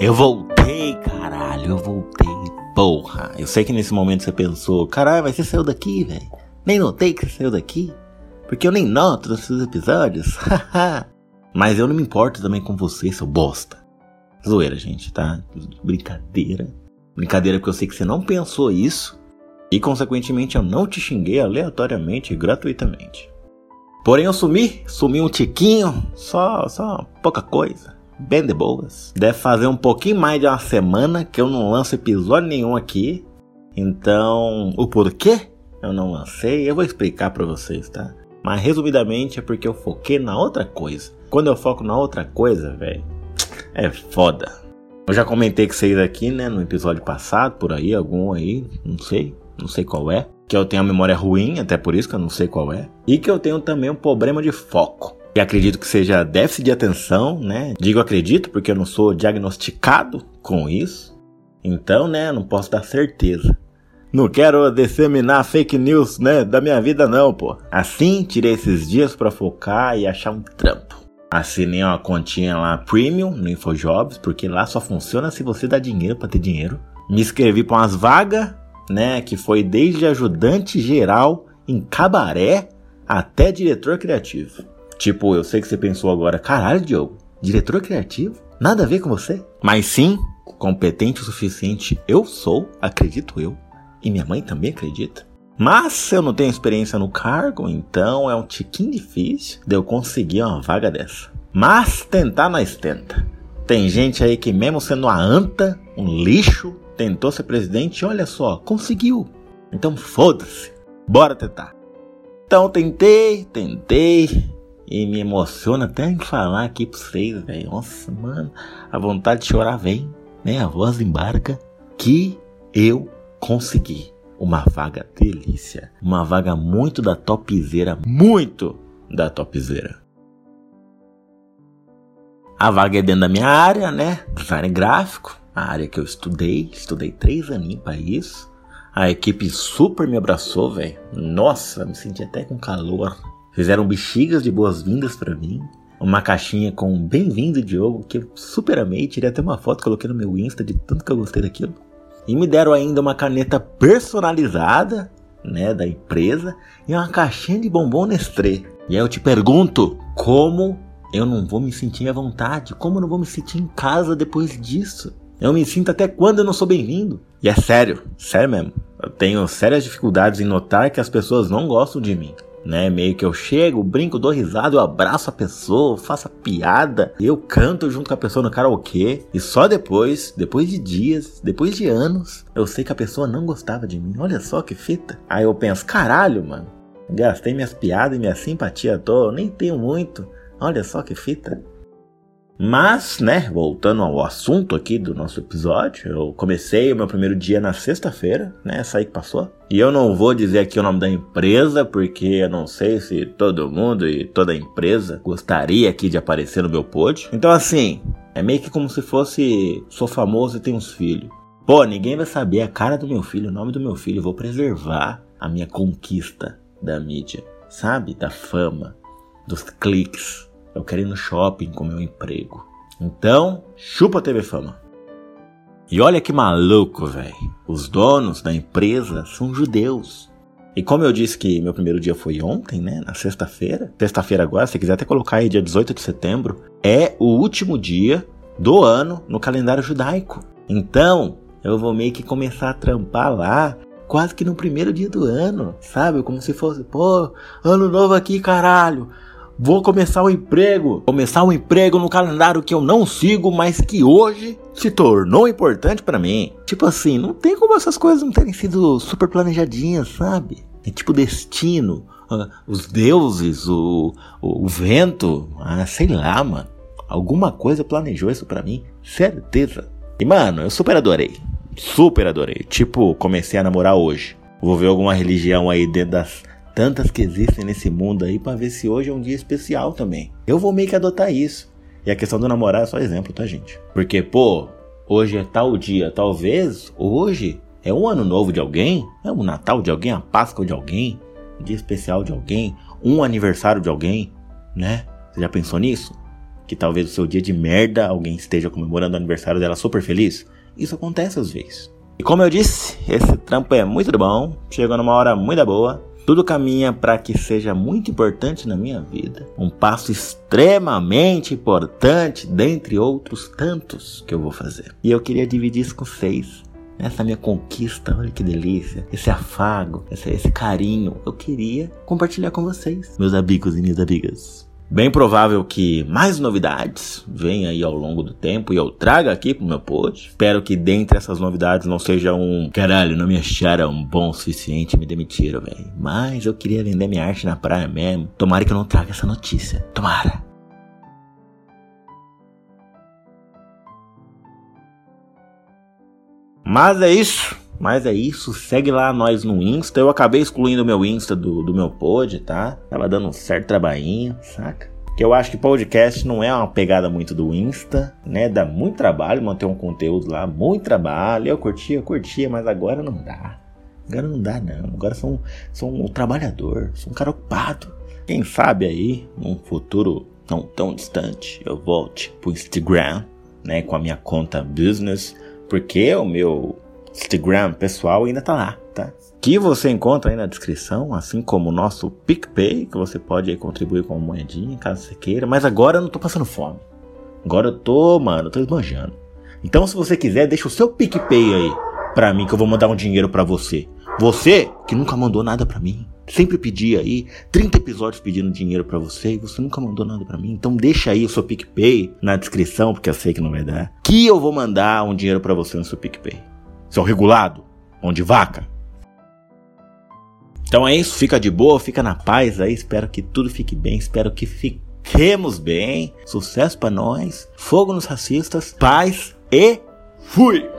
Eu voltei, caralho, eu voltei, porra. Eu sei que nesse momento você pensou, caralho, mas você saiu daqui, velho. Nem notei que você saiu daqui. Porque eu nem noto nos seus episódios. mas eu não me importo também com você, seu bosta. Zoeira, gente, tá? Brincadeira. Brincadeira porque eu sei que você não pensou isso. E consequentemente eu não te xinguei aleatoriamente e gratuitamente. Porém eu sumi, sumi um tiquinho, só, só pouca coisa bem de boas. Deve fazer um pouquinho mais de uma semana que eu não lanço episódio nenhum aqui. Então, o porquê eu não lancei, eu vou explicar para vocês, tá? Mas resumidamente é porque eu foquei na outra coisa. Quando eu foco na outra coisa, velho, é foda. Eu já comentei com vocês aqui, né, no episódio passado, por aí, algum aí, não sei, não sei qual é. Que eu tenho a memória ruim, até por isso que eu não sei qual é. E que eu tenho também um problema de foco e acredito que seja déficit de atenção, né? Digo acredito porque eu não sou diagnosticado com isso. Então, né, não posso dar certeza. Não quero disseminar fake news, né, da minha vida não, pô. Assim, tirei esses dias para focar e achar um trampo. Assinei uma continha lá premium no InfoJobs, porque lá só funciona se você dá dinheiro para ter dinheiro. Me inscrevi para umas vagas, né, que foi desde ajudante geral em cabaré até diretor criativo. Tipo, eu sei que você pensou agora, caralho, Diogo, diretor criativo? Nada a ver com você? Mas sim, competente o suficiente eu sou, acredito eu, e minha mãe também acredita. Mas eu não tenho experiência no cargo, então é um tiquinho difícil de eu conseguir uma vaga dessa. Mas tentar nós tenta. Tem gente aí que mesmo sendo uma anta, um lixo, tentou ser presidente e olha só, conseguiu. Então foda-se, bora tentar. Então tentei, tentei, e me emociona até em falar aqui pra vocês, velho. Nossa, mano, a vontade de chorar vem, né? A voz embarca. Que eu consegui uma vaga delícia. Uma vaga muito da topzera, muito da topzera. A vaga é dentro da minha área, né? Design gráfico, a área que eu estudei. Estudei três aninhos para isso. A equipe super me abraçou, velho. Nossa, me senti até com calor. Fizeram bexigas de boas-vindas para mim. Uma caixinha com bem-vindo Diogo, que eu super amei. Tirei até uma foto, coloquei no meu Insta de tanto que eu gostei daquilo. E me deram ainda uma caneta personalizada, né, da empresa, e uma caixinha de bombom Nestlé. E aí eu te pergunto, como eu não vou me sentir à vontade? Como eu não vou me sentir em casa depois disso? Eu me sinto até quando eu não sou bem-vindo. E é sério, sério mesmo. Eu tenho sérias dificuldades em notar que as pessoas não gostam de mim né? Meio que eu chego, brinco, dou risada, eu abraço a pessoa, faço a piada, eu canto junto com a pessoa no karaokê e só depois, depois de dias, depois de anos, eu sei que a pessoa não gostava de mim. Olha só que fita. Aí eu penso, caralho, mano. Gastei minhas piadas e minha simpatia à toa, eu nem tenho muito. Olha só que fita. Mas, né, voltando ao assunto aqui do nosso episódio, eu comecei o meu primeiro dia na sexta-feira, né, essa aí que passou. E eu não vou dizer aqui o nome da empresa, porque eu não sei se todo mundo e toda empresa gostaria aqui de aparecer no meu pod. Então, assim, é meio que como se fosse, sou famoso e tenho uns filhos. Pô, ninguém vai saber a cara do meu filho, o nome do meu filho. Eu vou preservar a minha conquista da mídia, sabe? Da fama, dos cliques eu quero ir no shopping com meu emprego. Então, chupa a TV Fama. E olha que maluco, velho. Os donos da empresa são judeus. E como eu disse que meu primeiro dia foi ontem, né? Na sexta-feira. Sexta-feira agora, se quiser até colocar aí dia 18 de setembro, é o último dia do ano no calendário judaico. Então, eu vou meio que começar a trampar lá quase que no primeiro dia do ano, sabe? Como se fosse, pô, ano novo aqui, caralho. Vou começar o um emprego. Começar um emprego no calendário que eu não sigo, mas que hoje se tornou importante para mim. Tipo assim, não tem como essas coisas não terem sido super planejadinhas, sabe? É tipo destino. Uh, os deuses, o, o, o vento, ah, sei lá, mano. Alguma coisa planejou isso para mim, certeza. E mano, eu super adorei. Super adorei. Tipo, comecei a namorar hoje. Vou ver alguma religião aí dentro das tantas que existem nesse mundo aí para ver se hoje é um dia especial também. Eu vou meio que adotar isso. E a questão do namorar é só exemplo, tá, gente? Porque, pô, hoje é tal dia, talvez hoje é um ano novo de alguém, é um Natal de alguém, a Páscoa de alguém, um dia especial de alguém, um aniversário de alguém, né? Você já pensou nisso? que talvez o seu dia de merda alguém esteja comemorando o aniversário dela super feliz? Isso acontece às vezes. E como eu disse, esse trampo é muito bom, chegou numa hora muito boa. Tudo caminha para que seja muito importante na minha vida. Um passo extremamente importante, dentre outros tantos que eu vou fazer. E eu queria dividir isso com vocês. Essa minha conquista, olha que delícia. Esse afago, esse, esse carinho. Eu queria compartilhar com vocês, meus amigos e minhas amigas. Bem provável que mais novidades venham aí ao longo do tempo e eu traga aqui pro meu post. Espero que dentre essas novidades não seja um caralho, não me acharam bom o suficiente, me demitiram, velho. Mas eu queria vender minha arte na praia mesmo. Tomara que eu não traga essa notícia. Tomara. Mas é isso. Mas é isso, segue lá nós no Insta. Eu acabei excluindo o meu Insta do, do meu pod, tá? Tava dando um certo trabalhinho, saca? Que eu acho que podcast não é uma pegada muito do Insta, né? Dá muito trabalho manter um conteúdo lá, muito trabalho. Eu curtia, eu curtia, mas agora não dá. Agora não dá, não. Agora sou um, sou um trabalhador, sou um cara ocupado. Quem sabe aí, num futuro não tão distante, eu volte pro Instagram, né? Com a minha conta business. Porque o meu Instagram pessoal ainda tá lá, tá? Que você encontra aí na descrição, assim como o nosso PicPay, que você pode contribuir com uma moedinha, caso você queira. Mas agora eu não tô passando fome. Agora eu tô, mano, eu tô esbanjando. Então se você quiser, deixa o seu PicPay aí pra mim, que eu vou mandar um dinheiro para você. Você que nunca mandou nada para mim. Sempre pedi aí, 30 episódios pedindo dinheiro para você e você nunca mandou nada para mim. Então deixa aí o seu PicPay na descrição, porque eu sei que não vai dar. Que eu vou mandar um dinheiro para você no seu PicPay seu regulado, mão de vaca. Então é isso, fica de boa, fica na paz aí, espero que tudo fique bem, espero que fiquemos bem. Sucesso para nós, fogo nos racistas, paz e fui!